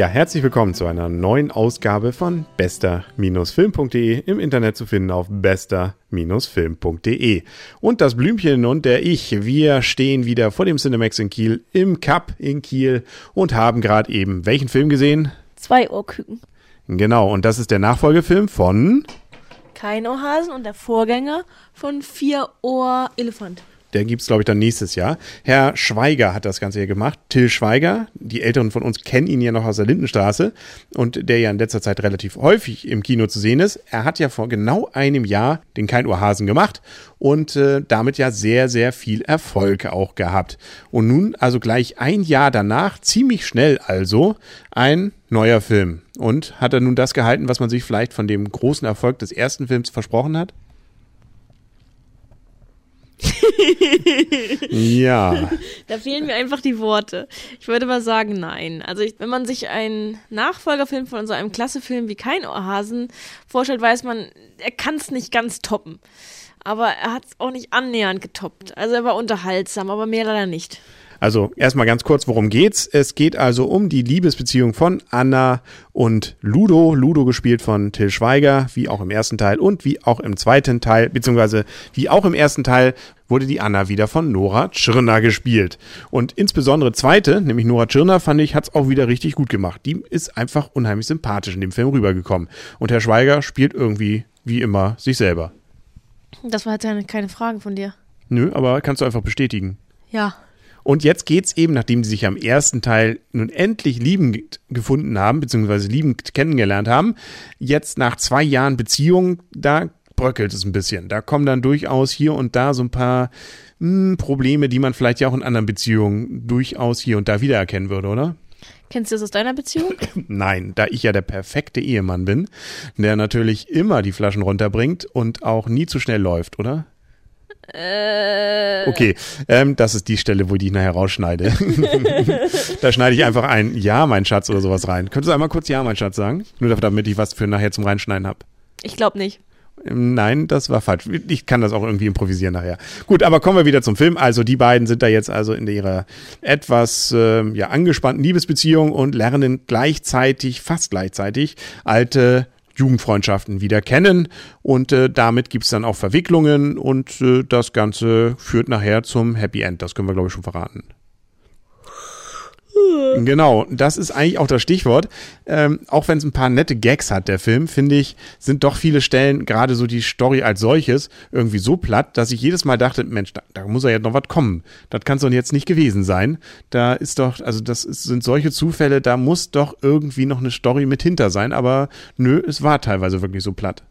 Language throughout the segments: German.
Ja, herzlich willkommen zu einer neuen Ausgabe von bester-film.de im Internet zu finden auf bester-film.de. Und das Blümchen und der Ich, wir stehen wieder vor dem Cinemax in Kiel im Cup in Kiel und haben gerade eben welchen Film gesehen? Zwei Ohrküken. Genau, und das ist der Nachfolgefilm von Kein Ohrhasen und der Vorgänger von Vier Ohr Elefant. Der gibt's glaube ich, dann nächstes Jahr. Herr Schweiger hat das Ganze hier gemacht. Till Schweiger. Die Älteren von uns kennen ihn ja noch aus der Lindenstraße und der ja in letzter Zeit relativ häufig im Kino zu sehen ist. Er hat ja vor genau einem Jahr den Kein-Ohrhasen gemacht und äh, damit ja sehr, sehr viel Erfolg auch gehabt. Und nun, also gleich ein Jahr danach, ziemlich schnell also, ein neuer Film. Und hat er nun das gehalten, was man sich vielleicht von dem großen Erfolg des ersten Films versprochen hat? Ja. Da fehlen mir einfach die Worte. Ich würde mal sagen, nein. Also ich, wenn man sich einen Nachfolgerfilm von so einem Klassefilm wie Kein Ohrhasen vorstellt, weiß man, er kann es nicht ganz toppen. Aber er hat es auch nicht annähernd getoppt. Also er war unterhaltsam, aber mehr leider nicht. Also erstmal ganz kurz, worum geht's? Es geht also um die Liebesbeziehung von Anna und Ludo. Ludo gespielt von Till Schweiger, wie auch im ersten Teil und wie auch im zweiten Teil, beziehungsweise wie auch im ersten Teil wurde die Anna wieder von Nora Tschirner gespielt. Und insbesondere zweite, nämlich Nora Tschirner, fand ich, hat's auch wieder richtig gut gemacht. Die ist einfach unheimlich sympathisch in dem Film rübergekommen. Und Herr Schweiger spielt irgendwie, wie immer, sich selber. Das war jetzt keine Frage von dir. Nö, aber kannst du einfach bestätigen. Ja. Und jetzt geht's eben, nachdem sie sich am ersten Teil nun endlich liebend gefunden haben, beziehungsweise liebend kennengelernt haben, jetzt nach zwei Jahren Beziehung, da bröckelt es ein bisschen. Da kommen dann durchaus hier und da so ein paar mh, hm, Probleme, die man vielleicht ja auch in anderen Beziehungen durchaus hier und da wiedererkennen würde, oder? Kennst du das aus deiner Beziehung? Nein, da ich ja der perfekte Ehemann bin, der natürlich immer die Flaschen runterbringt und auch nie zu schnell läuft, oder? Äh. Okay, ähm, das ist die Stelle, wo ich nachher rausschneide. da schneide ich einfach ein Ja, mein Schatz oder sowas rein. Könntest du einmal kurz Ja, mein Schatz sagen? Nur damit ich was für nachher zum Reinschneiden habe. Ich glaube nicht. Ähm, nein, das war falsch. Ich kann das auch irgendwie improvisieren nachher. Gut, aber kommen wir wieder zum Film. Also die beiden sind da jetzt also in ihrer etwas äh, ja, angespannten Liebesbeziehung und lernen gleichzeitig, fast gleichzeitig, alte Jugendfreundschaften wieder kennen und äh, damit gibt es dann auch Verwicklungen und äh, das Ganze führt nachher zum Happy End. Das können wir, glaube ich, schon verraten. Genau, das ist eigentlich auch das Stichwort. Ähm, auch wenn es ein paar nette Gags hat, der Film, finde ich, sind doch viele Stellen, gerade so die Story als solches, irgendwie so platt, dass ich jedes Mal dachte, Mensch, da, da muss ja jetzt noch was kommen. Das kann es doch jetzt nicht gewesen sein. Da ist doch, also das ist, sind solche Zufälle, da muss doch irgendwie noch eine Story mit hinter sein, aber nö, es war teilweise wirklich so platt.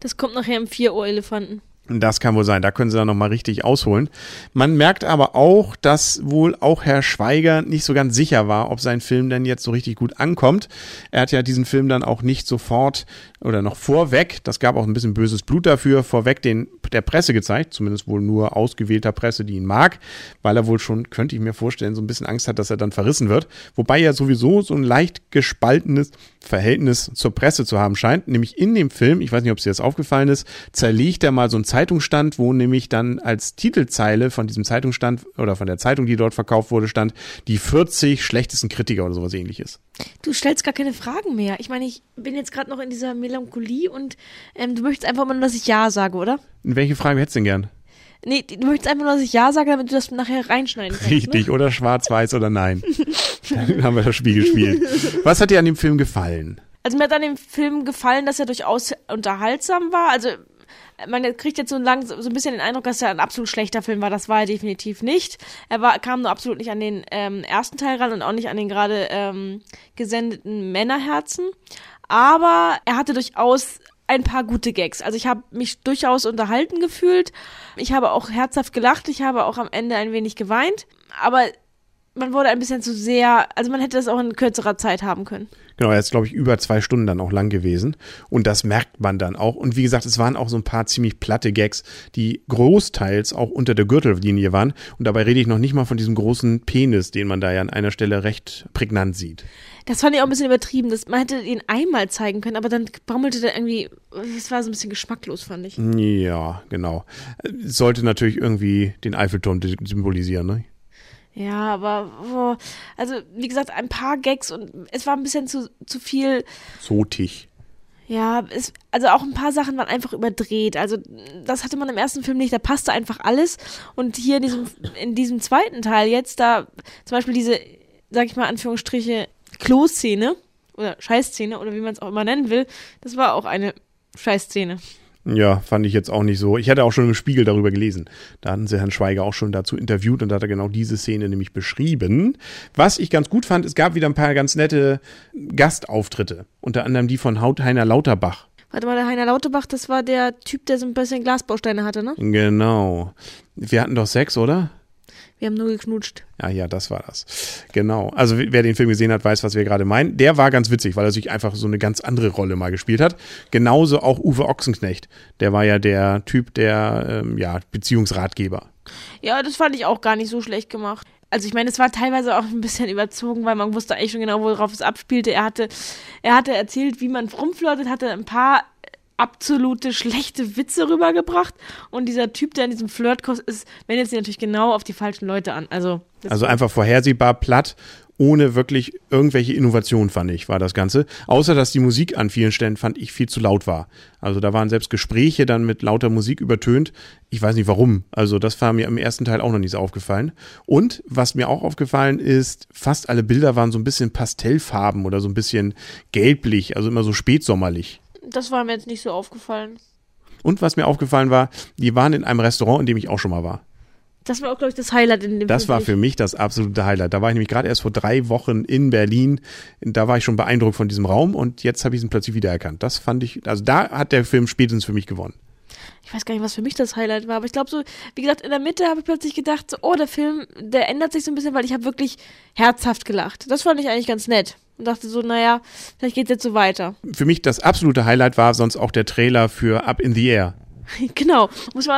Das kommt nachher im Vier-Ohr-Elefanten. Das kann wohl sein, da können sie dann nochmal richtig ausholen. Man merkt aber auch, dass wohl auch Herr Schweiger nicht so ganz sicher war, ob sein Film denn jetzt so richtig gut ankommt. Er hat ja diesen Film dann auch nicht sofort oder noch vorweg, das gab auch ein bisschen böses Blut dafür, vorweg den, der Presse gezeigt, zumindest wohl nur ausgewählter Presse, die ihn mag, weil er wohl schon, könnte ich mir vorstellen, so ein bisschen Angst hat, dass er dann verrissen wird. Wobei er sowieso so ein leicht gespaltenes Verhältnis zur Presse zu haben scheint, nämlich in dem Film, ich weiß nicht, ob es dir das aufgefallen ist, zerlegt er mal so ein Zeitungsstand, wo nämlich dann als Titelzeile von diesem Zeitungsstand oder von der Zeitung, die dort verkauft wurde, stand, die 40 schlechtesten Kritiker oder sowas ähnliches. Du stellst gar keine Fragen mehr. Ich meine, ich bin jetzt gerade noch in dieser Melancholie und ähm, du möchtest einfach mal nur, dass ich Ja sage, oder? Welche Frage hättest du denn gern? Nee, du möchtest einfach nur, dass ich Ja sage, damit du das nachher reinschneiden kannst. Richtig, ne? oder schwarz-weiß oder nein. Dann haben wir das Spiel gespielt. Was hat dir an dem Film gefallen? Also mir hat an dem Film gefallen, dass er durchaus unterhaltsam war. Also man kriegt jetzt so, lang, so ein bisschen den Eindruck, dass er ein absolut schlechter Film war. Das war er definitiv nicht. Er war, kam nur absolut nicht an den ähm, ersten Teil ran und auch nicht an den gerade ähm, gesendeten Männerherzen. Aber er hatte durchaus ein paar gute Gags. Also ich habe mich durchaus unterhalten gefühlt. Ich habe auch herzhaft gelacht. Ich habe auch am Ende ein wenig geweint. Aber man wurde ein bisschen zu sehr, also man hätte das auch in kürzerer Zeit haben können. Genau, er ist, glaube ich, über zwei Stunden dann auch lang gewesen. Und das merkt man dann auch. Und wie gesagt, es waren auch so ein paar ziemlich platte Gags, die großteils auch unter der Gürtellinie waren. Und dabei rede ich noch nicht mal von diesem großen Penis, den man da ja an einer Stelle recht prägnant sieht. Das fand ich auch ein bisschen übertrieben. Das, man hätte ihn einmal zeigen können, aber dann baumelte der irgendwie, das war so ein bisschen geschmacklos, fand ich. Ja, genau. Sollte natürlich irgendwie den Eiffelturm symbolisieren, ne? Ja, aber oh, also wie gesagt, ein paar Gags und es war ein bisschen zu, zu viel. Sotig. Ja, es, also auch ein paar Sachen waren einfach überdreht. Also das hatte man im ersten Film nicht, da passte einfach alles. Und hier in diesem, in diesem zweiten Teil jetzt, da zum Beispiel diese, sag ich mal, Anführungsstriche, Klo-Szene oder Scheißszene oder wie man es auch immer nennen will, das war auch eine Scheißszene. Ja, fand ich jetzt auch nicht so. Ich hatte auch schon im Spiegel darüber gelesen. Da hatten sie Herrn Schweiger auch schon dazu interviewt und da hat er genau diese Szene nämlich beschrieben. Was ich ganz gut fand, es gab wieder ein paar ganz nette Gastauftritte. Unter anderem die von Heiner Lauterbach. Warte mal, der Heiner Lauterbach, das war der Typ, der so ein bisschen Glasbausteine hatte, ne? Genau. Wir hatten doch Sex, oder? Wir haben nur geknutscht. Ja, ja, das war das. Genau. Also wer den Film gesehen hat, weiß, was wir gerade meinen. Der war ganz witzig, weil er sich einfach so eine ganz andere Rolle mal gespielt hat. Genauso auch Uwe Ochsenknecht. Der war ja der Typ, der ähm, ja Beziehungsratgeber. Ja, das fand ich auch gar nicht so schlecht gemacht. Also ich meine, es war teilweise auch ein bisschen überzogen, weil man wusste eigentlich schon genau, worauf es abspielte. Er hatte, er hatte erzählt, wie man rumflirtet, hatte ein paar absolute schlechte Witze rübergebracht und dieser Typ, der in diesem Flirtkurs ist, wendet sich natürlich genau auf die falschen Leute an. Also, also einfach vorhersehbar platt, ohne wirklich irgendwelche Innovationen, fand ich, war das Ganze. Außer, dass die Musik an vielen Stellen, fand ich, viel zu laut war. Also da waren selbst Gespräche dann mit lauter Musik übertönt. Ich weiß nicht warum. Also das war mir im ersten Teil auch noch nicht so aufgefallen. Und was mir auch aufgefallen ist, fast alle Bilder waren so ein bisschen Pastellfarben oder so ein bisschen gelblich, also immer so spätsommerlich. Das war mir jetzt nicht so aufgefallen. Und was mir aufgefallen war, die waren in einem Restaurant, in dem ich auch schon mal war. Das war auch, glaube ich, das Highlight in dem Das Film war für mich das absolute Highlight. Da war ich nämlich gerade erst vor drei Wochen in Berlin. Da war ich schon beeindruckt von diesem Raum und jetzt habe ich ihn plötzlich wiedererkannt. Das fand ich, also da hat der Film spätestens für mich gewonnen. Ich weiß gar nicht, was für mich das Highlight war, aber ich glaube so, wie gesagt, in der Mitte habe ich plötzlich gedacht, so, oh, der Film, der ändert sich so ein bisschen, weil ich habe wirklich herzhaft gelacht. Das fand ich eigentlich ganz nett und dachte so, naja, vielleicht geht es jetzt so weiter. Für mich das absolute Highlight war sonst auch der Trailer für Up in the Air. genau.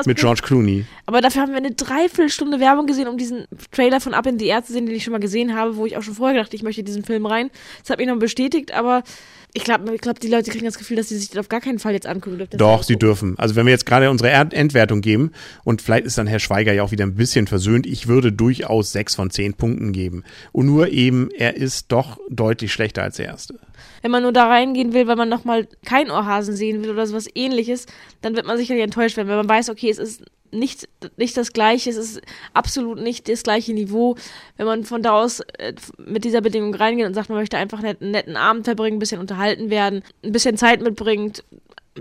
Mit George Clooney. Aber dafür haben wir eine Dreiviertelstunde Werbung gesehen, um diesen Trailer von Up in the Air zu sehen, den ich schon mal gesehen habe, wo ich auch schon vorher gedacht, ich möchte diesen Film rein. Das hat mich noch bestätigt, aber ich glaube, ich glaub, die Leute kriegen das Gefühl, dass sie sich das auf gar keinen Fall jetzt angucken dürfen. Doch, sie dürfen. Also wenn wir jetzt gerade unsere Endwertung geben und vielleicht ist dann Herr Schweiger ja auch wieder ein bisschen versöhnt, ich würde durchaus sechs von zehn Punkten geben. Und nur eben, er ist doch deutlich schlechter als der erste. Wenn man nur da reingehen will, weil man nochmal kein Ohrhasen sehen will oder sowas ähnliches, dann wird man sicherlich enttäuscht werden, wenn man weiß, okay, es ist nicht, nicht das Gleiche, es ist absolut nicht das gleiche Niveau. Wenn man von da aus äh, mit dieser Bedingung reingeht und sagt, man möchte einfach einen netten Abend verbringen, ein bisschen unterhalten werden, ein bisschen Zeit mitbringt,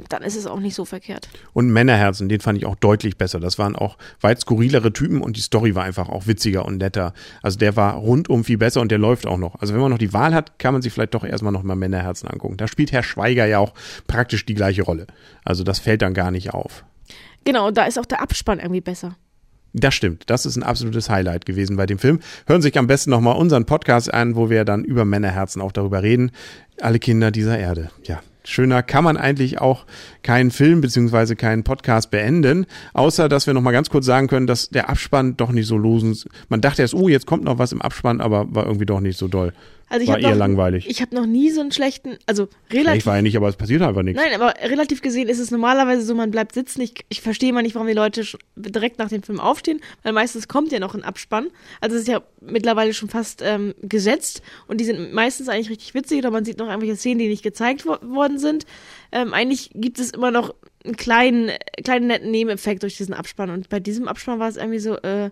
dann ist es auch nicht so verkehrt. Und Männerherzen, den fand ich auch deutlich besser. Das waren auch weit skurrilere Typen und die Story war einfach auch witziger und netter. Also der war rundum viel besser und der läuft auch noch. Also wenn man noch die Wahl hat, kann man sich vielleicht doch erstmal noch mal Männerherzen angucken. Da spielt Herr Schweiger ja auch praktisch die gleiche Rolle. Also das fällt dann gar nicht auf. Genau, und da ist auch der Abspann irgendwie besser. Das stimmt. Das ist ein absolutes Highlight gewesen bei dem Film. Hören Sie sich am besten nochmal unseren Podcast an, wo wir dann über Männerherzen auch darüber reden. Alle Kinder dieser Erde. Ja, Schöner kann man eigentlich auch keinen Film beziehungsweise keinen Podcast beenden, außer dass wir noch mal ganz kurz sagen können, dass der Abspann doch nicht so losen. Man dachte erst, oh, jetzt kommt noch was im Abspann, aber war irgendwie doch nicht so doll. Also ich war eher noch, langweilig. Ich habe noch nie so einen schlechten, also relativ. Schlecht war ja nicht, aber es passiert einfach nichts. Nein, aber relativ gesehen ist es normalerweise so, man bleibt sitzen. Ich, ich verstehe mal nicht, warum die Leute direkt nach dem Film aufstehen, weil meistens kommt ja noch ein Abspann. Also es ist ja mittlerweile schon fast ähm, gesetzt und die sind meistens eigentlich richtig witzig oder man sieht noch irgendwelche Szenen, die nicht gezeigt wo worden sind. Ähm, eigentlich gibt es immer noch einen kleinen, kleinen netten Nebeneffekt durch diesen Abspann und bei diesem Abspann war es irgendwie so, äh,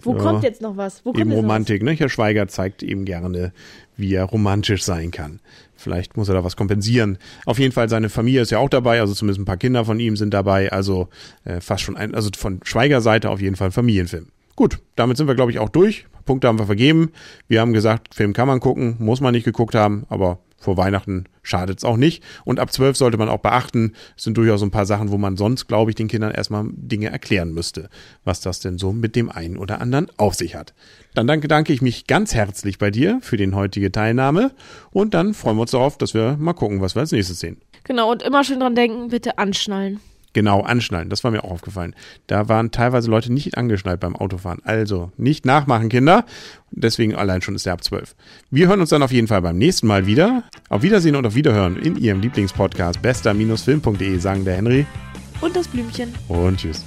wo ja, kommt jetzt noch was? Wo kommt eben Romantik, was? ne? Herr Schweiger zeigt eben gerne, wie er romantisch sein kann. Vielleicht muss er da was kompensieren. Auf jeden Fall, seine Familie ist ja auch dabei, also zumindest ein paar Kinder von ihm sind dabei, also äh, fast schon ein, also von Schweiger Seite auf jeden Fall ein Familienfilm. Gut, damit sind wir, glaube ich, auch durch. Punkte haben wir vergeben. Wir haben gesagt, Film kann man gucken, muss man nicht geguckt haben, aber vor Weihnachten schadet es auch nicht. Und ab zwölf sollte man auch beachten, es sind durchaus ein paar Sachen, wo man sonst, glaube ich, den Kindern erstmal Dinge erklären müsste, was das denn so mit dem einen oder anderen auf sich hat. Dann danke, ich mich ganz herzlich bei dir für den heutige Teilnahme und dann freuen wir uns darauf, dass wir mal gucken, was wir als nächstes sehen. Genau, und immer schön dran denken, bitte anschnallen. Genau, anschnallen. Das war mir auch aufgefallen. Da waren teilweise Leute nicht angeschnallt beim Autofahren. Also nicht nachmachen, Kinder. Deswegen allein schon ist er ab 12. Wir hören uns dann auf jeden Fall beim nächsten Mal wieder. Auf Wiedersehen und auf Wiederhören in Ihrem Lieblingspodcast bester-film.de sagen der Henry. Und das Blümchen. Und tschüss.